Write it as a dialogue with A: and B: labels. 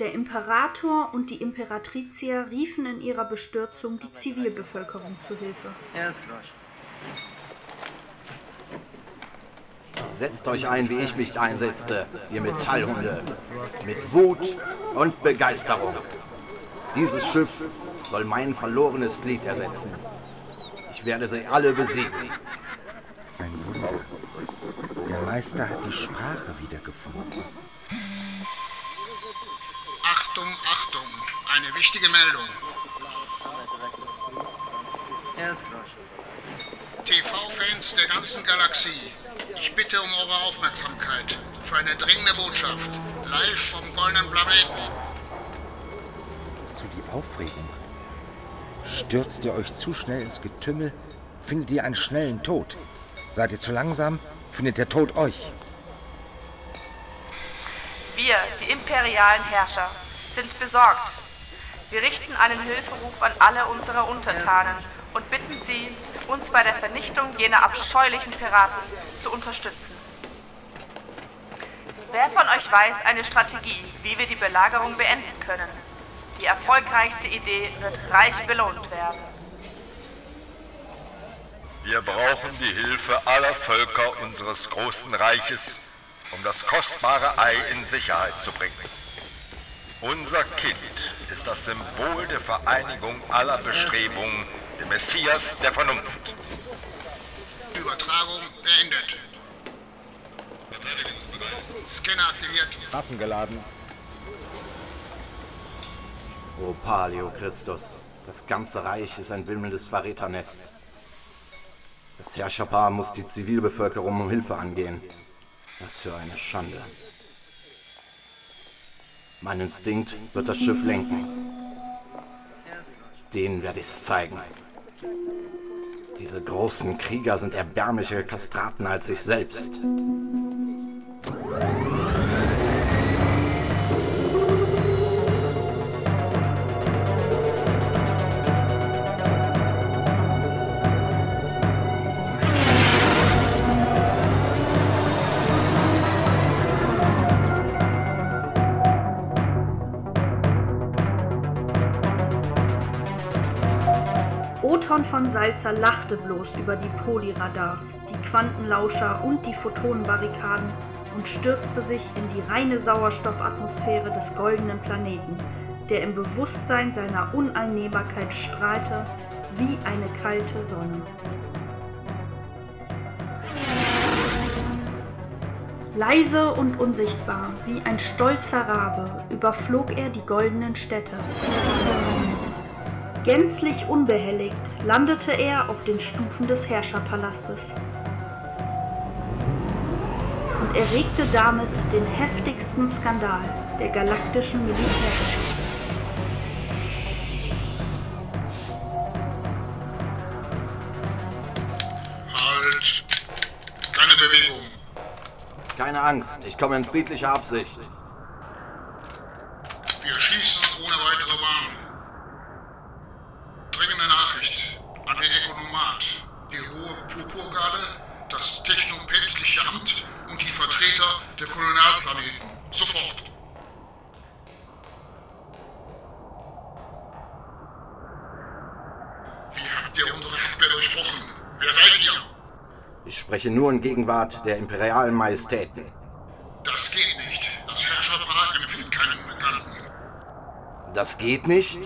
A: Der Imperator und die Imperatricia riefen in ihrer Bestürzung die Zivilbevölkerung zu Hilfe.
B: Setzt euch ein, wie ich mich einsetzte, ihr Metallhunde. Mit Wut und Begeisterung. Dieses Schiff soll mein verlorenes Glied ersetzen. Ich werde sie alle besiegen.
C: Ein Wunder. Der Meister hat die Sprache wiedergefunden.
D: Achtung, Achtung, eine wichtige Meldung. TV-Fans der ganzen Galaxie, ich bitte um eure Aufmerksamkeit für eine dringende Botschaft, live vom goldenen Planeten.
C: Zu die Aufregung. Stürzt ihr euch zu schnell ins Getümmel, findet ihr einen schnellen Tod. Seid ihr zu langsam, findet der Tod euch.
E: Wir, die imperialen Herrscher, sind besorgt. Wir richten einen Hilferuf an alle unsere Untertanen und bitten sie, uns bei der Vernichtung jener abscheulichen Piraten zu unterstützen. Wer von euch weiß eine Strategie, wie wir die Belagerung beenden können? Die erfolgreichste Idee wird reich belohnt werden.
F: Wir brauchen die Hilfe aller Völker unseres großen Reiches, um das kostbare Ei in Sicherheit zu bringen. Unser Kind ist das Symbol der Vereinigung aller Bestrebungen, der Messias der Vernunft.
D: Übertragung beendet. Scanner aktiviert.
C: Waffen geladen.
B: O Paleo Christus, das ganze Reich ist ein wimmelndes Verräternest. Das Herrscherpaar muss die Zivilbevölkerung um Hilfe angehen. Was für eine Schande. Mein Instinkt wird das Schiff lenken. Denen werde ich's zeigen. Diese großen Krieger sind erbärmliche Kastraten als ich selbst.
A: Othon von Salza lachte bloß über die Polyradars, die Quantenlauscher und die Photonenbarrikaden und stürzte sich in die reine Sauerstoffatmosphäre des goldenen Planeten, der im Bewusstsein seiner Uneinnehmbarkeit strahlte wie eine kalte Sonne. Leise und unsichtbar, wie ein stolzer Rabe, überflog er die goldenen Städte. Gänzlich unbehelligt landete er auf den Stufen des Herrscherpalastes und erregte damit den heftigsten Skandal der galaktischen Militärgeschichte.
D: Halt! Keine Bewegung.
B: Keine Angst, ich komme in friedlicher Absicht.
D: Wir schließen ohne weitere Warnung. Dringende Nachricht an den Ökonomat, die Hohe Purpurgarde, das Technopäpstliche Amt und die Vertreter der Kolonialplaneten. Sofort! Wie habt ihr unsere Abwehr durchbrochen? Wer seid ihr?
B: Ich spreche nur in Gegenwart der imperialen Majestäten.
D: Das geht nicht. Das Herrscherpaar empfiehlt keine Unbekannten.
B: Das geht nicht?